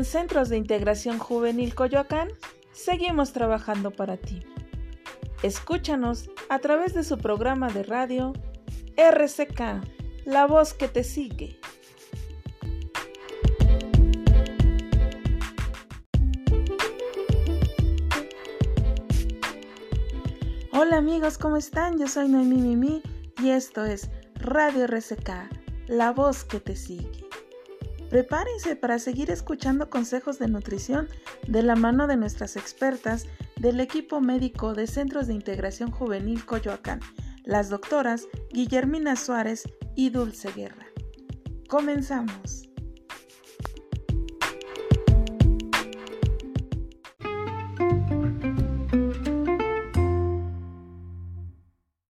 en Centros de Integración Juvenil Coyoacán seguimos trabajando para ti. Escúchanos a través de su programa de radio RCK, la voz que te sigue. Hola amigos, ¿cómo están? Yo soy Noemi Mimi y esto es Radio RCK, la voz que te sigue. Prepárense para seguir escuchando consejos de nutrición de la mano de nuestras expertas del equipo médico de Centros de Integración Juvenil Coyoacán, las doctoras Guillermina Suárez y Dulce Guerra. Comenzamos.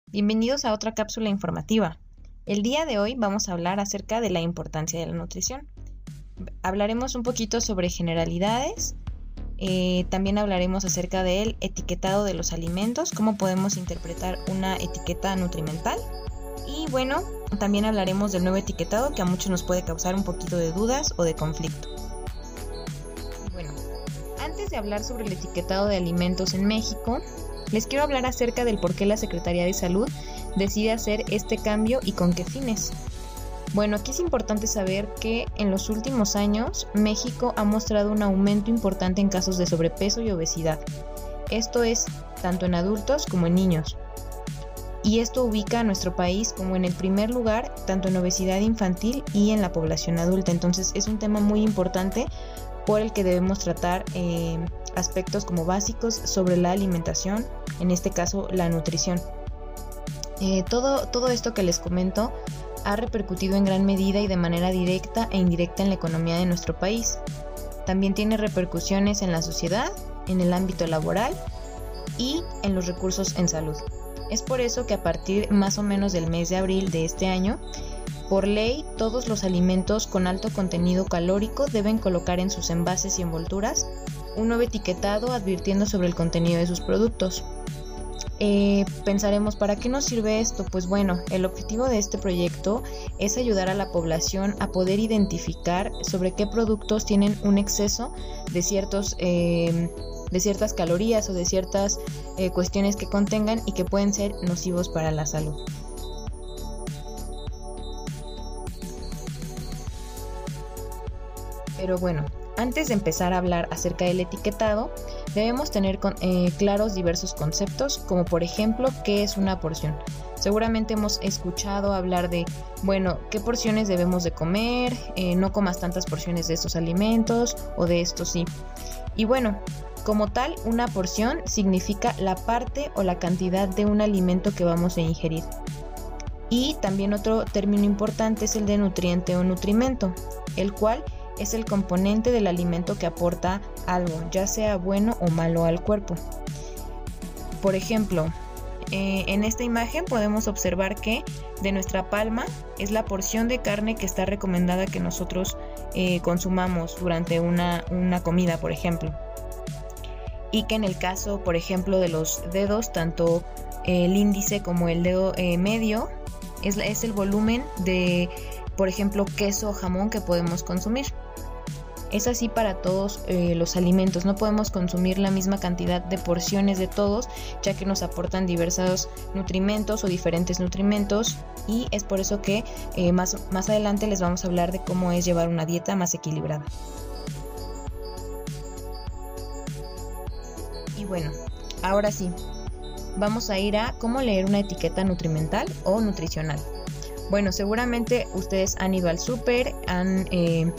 Bienvenidos a otra cápsula informativa. El día de hoy vamos a hablar acerca de la importancia de la nutrición hablaremos un poquito sobre generalidades, eh, también hablaremos acerca del etiquetado de los alimentos, cómo podemos interpretar una etiqueta nutrimental. Y bueno, también hablaremos del nuevo etiquetado que a muchos nos puede causar un poquito de dudas o de conflicto. Bueno, antes de hablar sobre el etiquetado de alimentos en México, les quiero hablar acerca del por qué la Secretaría de Salud decide hacer este cambio y con qué fines. Bueno, aquí es importante saber que en los últimos años México ha mostrado un aumento importante en casos de sobrepeso y obesidad. Esto es tanto en adultos como en niños. Y esto ubica a nuestro país como en el primer lugar tanto en obesidad infantil y en la población adulta. Entonces es un tema muy importante por el que debemos tratar eh, aspectos como básicos sobre la alimentación, en este caso la nutrición. Eh, todo, todo esto que les comento ha repercutido en gran medida y de manera directa e indirecta en la economía de nuestro país. También tiene repercusiones en la sociedad, en el ámbito laboral y en los recursos en salud. Es por eso que a partir más o menos del mes de abril de este año, por ley, todos los alimentos con alto contenido calórico deben colocar en sus envases y envolturas un nuevo etiquetado advirtiendo sobre el contenido de sus productos. Eh, pensaremos, ¿para qué nos sirve esto? Pues bueno, el objetivo de este proyecto es ayudar a la población a poder identificar sobre qué productos tienen un exceso de ciertos... Em, de ciertas calorías o de ciertas eh, cuestiones que contengan y que pueden ser nocivos para la salud. Pero bueno, antes de empezar a hablar acerca del etiquetado, debemos tener eh, claros diversos conceptos, como por ejemplo, ¿qué es una porción? Seguramente hemos escuchado hablar de, bueno, qué porciones debemos de comer, eh, no comas tantas porciones de estos alimentos o de estos sí. Y bueno, como tal, una porción significa la parte o la cantidad de un alimento que vamos a ingerir. Y también otro término importante es el de nutriente o nutrimento, el cual es el componente del alimento que aporta algo, ya sea bueno o malo al cuerpo. Por ejemplo, eh, en esta imagen podemos observar que de nuestra palma es la porción de carne que está recomendada que nosotros eh, consumamos durante una, comida, por ejemplo. Y que en el caso, por ejemplo, de los dedos, tanto el índice como el dedo eh, medio, es, es el volumen de, por ejemplo, queso o jamón que podemos consumir. Es así para todos eh, los alimentos, no podemos consumir la misma cantidad de porciones de todos, ya que nos aportan diversos nutrimentos o diferentes nutrimentos y es por eso que eh, más, más adelante les vamos a hablar de cómo es llevar una dieta más equilibrada. Y bueno, ahora sí, vamos a ir a cómo leer una etiqueta nutrimental o nutricional. Bueno, seguramente ustedes han ido al súper, han eh,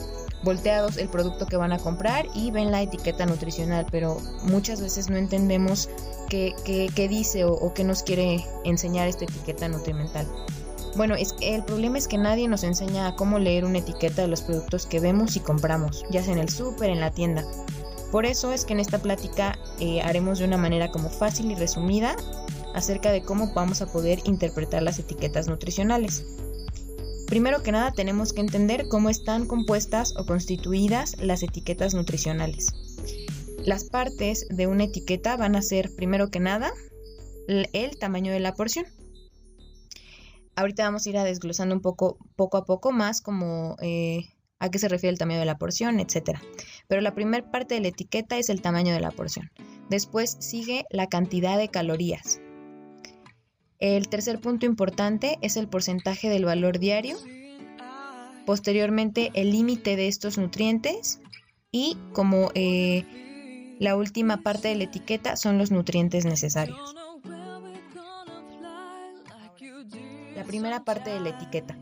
volteados el producto que van a comprar y ven la etiqueta nutricional, pero muchas veces no entendemos qué, dice o, o, qué nos quiere enseñar esta etiqueta nutrimental. Bueno, el problema es que nadie nos enseña a cómo leer una etiqueta de los productos que vemos y compramos, ya sea en el súper, en la tienda. Por eso es que en esta plática eh, haremos de una manera como fácil y resumida acerca de cómo vamos a poder interpretar las etiquetas nutricionales. Primero que nada tenemos que entender cómo están compuestas o constituidas las etiquetas nutricionales. Las partes de una etiqueta van a ser, primero que nada, el tamaño de la porción. Ahorita vamos a ir a desglosando un poco, poco a poco más como eh, a qué se refiere el tamaño de la porción, etc. Pero la primera parte de la etiqueta es el tamaño de la porción. Después sigue la cantidad de calorías. El tercer punto importante es el porcentaje del valor diario. Posteriormente el límite de estos nutrientes y como eh, la última parte de la etiqueta son los nutrientes necesarios. La primera parte de la etiqueta,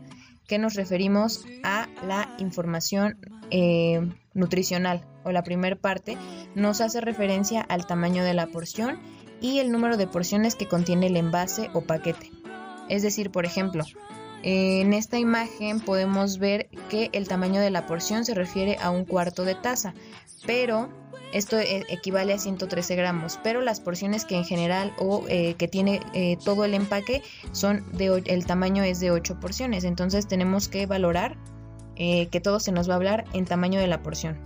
que nos referimos a la información eh, nutricional, o la primera parte, nos hace referencia al tamaño de la porción y el número de porciones que contiene el envase o paquete. Es decir, por ejemplo, en esta imagen podemos ver que el tamaño de la porción se refiere a un cuarto de taza, pero esto e, equivale a 113 gramos, pero las porciones que en general o eh, que tiene eh, todo el empaque son de el tamaño es de 8 porciones, entonces tenemos que valorar eh, que todo se nos va a hablar en tamaño de la porción.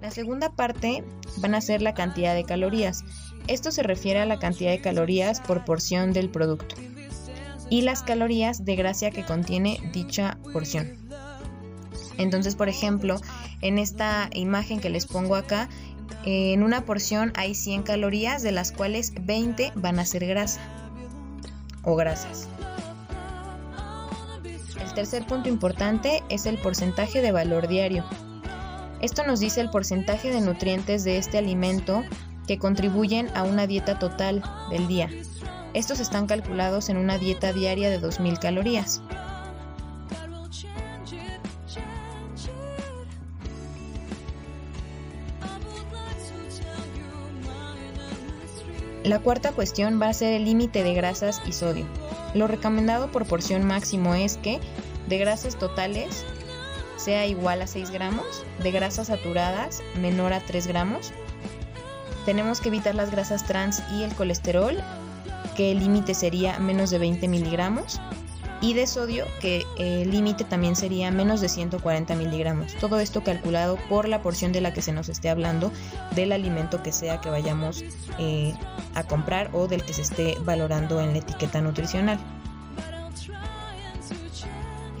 La segunda parte van a ser la cantidad de calorías. Esto se refiere a la cantidad de calorías por porción del producto y las calorías de grasa que contiene dicha porción. Entonces, por ejemplo, en esta imagen que les pongo acá, en una porción hay 100 calorías, de las cuales 20 van a ser grasa o grasas. El tercer punto importante es el porcentaje de valor diario. Esto nos dice el porcentaje de nutrientes de este alimento que contribuyen a una dieta total del día. Estos están calculados en una dieta diaria de 2.000 calorías. La cuarta cuestión va a ser el límite de grasas y sodio. Lo recomendado por porción máximo es que de grasas totales sea igual a 6 gramos, de grasas saturadas menor a 3 gramos. Tenemos que evitar las grasas trans y el colesterol, que el límite sería menos de 20 miligramos y de sodio, que el límite también sería menos de 140 miligramos. Todo esto calculado por la porción de la que se nos esté hablando del alimento que sea que vayamos eh, a comprar o del que se esté valorando en la etiqueta nutricional.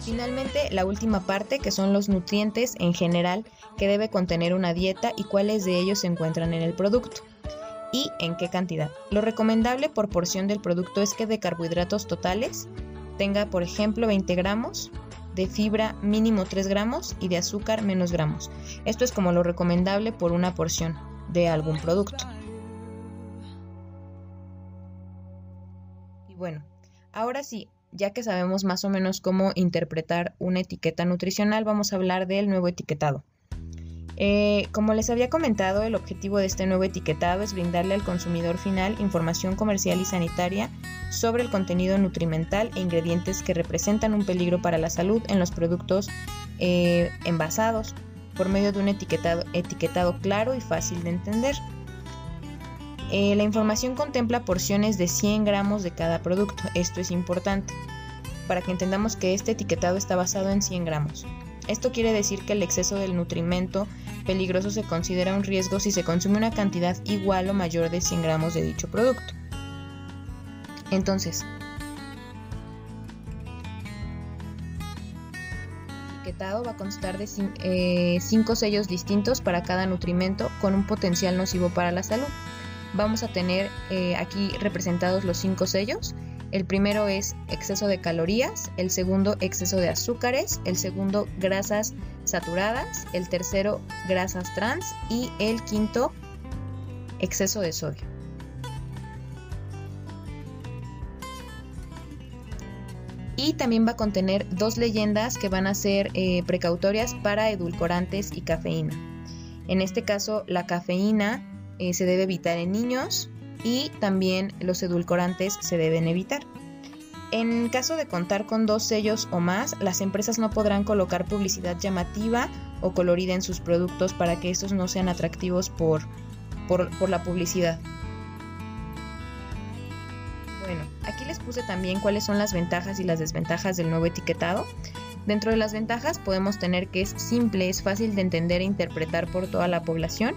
finalmente, la última parte, que son los nutrientes en general que debe contener una dieta y cuáles de ellos se encuentran en el producto y en qué cantidad. Lo recomendable por porción del producto es que de carbohidratos totales tenga, por ejemplo, 20 gramos, de fibra mínimo 3 gramos y de azúcar menos gramos. Esto es como lo recomendable por una porción de algún producto. Y bueno, ahora sí, ya que sabemos más o menos cómo interpretar una etiqueta nutricional, vamos a hablar del nuevo etiquetado. Eh, como les había comentado, el objetivo de este nuevo etiquetado es brindarle al consumidor final información comercial y sanitaria sobre el contenido nutrimental e ingredientes que representan un peligro para la salud en los productos eh, envasados por medio de un etiquetado, claro y fácil de entender. Eh, la información contempla porciones de 100 gramos de cada producto. Esto es importante para que entendamos que este etiquetado está basado en 100 gramos. Esto quiere decir que el exceso del nutrimento peligroso se considera un riesgo si se consume una cantidad igual o mayor de 100 gramos de dicho producto. Entonces, etiquetado va a constar de 5 eh, sellos distintos para cada nutrimento con un potencial nocivo para la salud. Vamos a tener eh, aquí representados los 5 sellos el primero es exceso de calorías, el segundo exceso de azúcares, el segundo grasas saturadas, el tercero grasas trans y el quinto exceso de sodio. Y también va a contener dos leyendas que van a ser eh, precautorias para edulcorantes y cafeína. En este caso, la cafeína eh, se debe evitar en niños, y también los edulcorantes se deben evitar. En caso de contar con dos sellos o más, las empresas no podrán colocar publicidad llamativa o colorida en sus productos para que estos no sean atractivos por, por, la publicidad. Bueno, aquí les puse también cuáles son las ventajas y las desventajas del nuevo etiquetado. Dentro de las ventajas podemos tener que es simple, es fácil de entender e interpretar por toda la población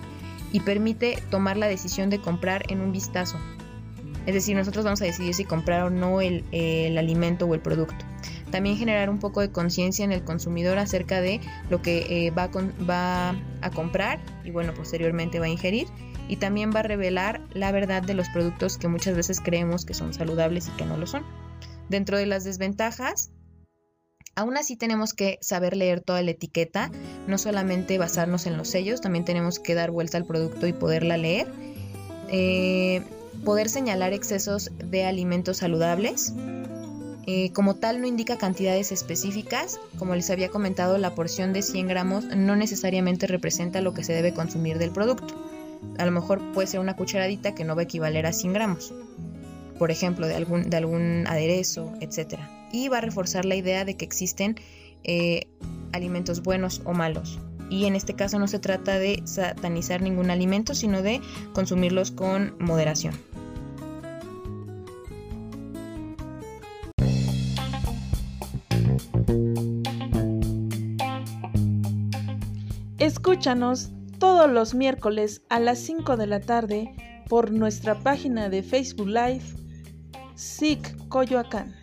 y permite tomar la decisión de comprar en un vistazo. Es decir, nosotros vamos a decidir si comprar o no el, alimento o el producto. También generar un poco de conciencia en el consumidor acerca de lo que eh, va, va a comprar y bueno, posteriormente va a ingerir. Y también va a revelar la verdad de los productos que muchas veces creemos que son saludables y que no lo son. Dentro de las desventajas, Aún así tenemos que saber leer toda la etiqueta, no solamente basarnos en los sellos, también tenemos que dar vuelta al producto y poderla leer. Eh, poder señalar excesos de alimentos saludables. Eh, como tal no indica cantidades específicas, como les había comentado, la porción de 100 gramos no necesariamente representa lo que se debe consumir del producto. A lo mejor puede ser una cucharadita que no va a equivaler a 100 gramos por ejemplo, de algún, de algún aderezo, etc. Y va a reforzar la idea de que existen eh, alimentos buenos o malos. Y en este caso no se trata de satanizar ningún alimento, sino de consumirlos con moderación. Escúchanos todos los miércoles a las 5 de la tarde por nuestra página de Facebook Live SIC Coyoacán.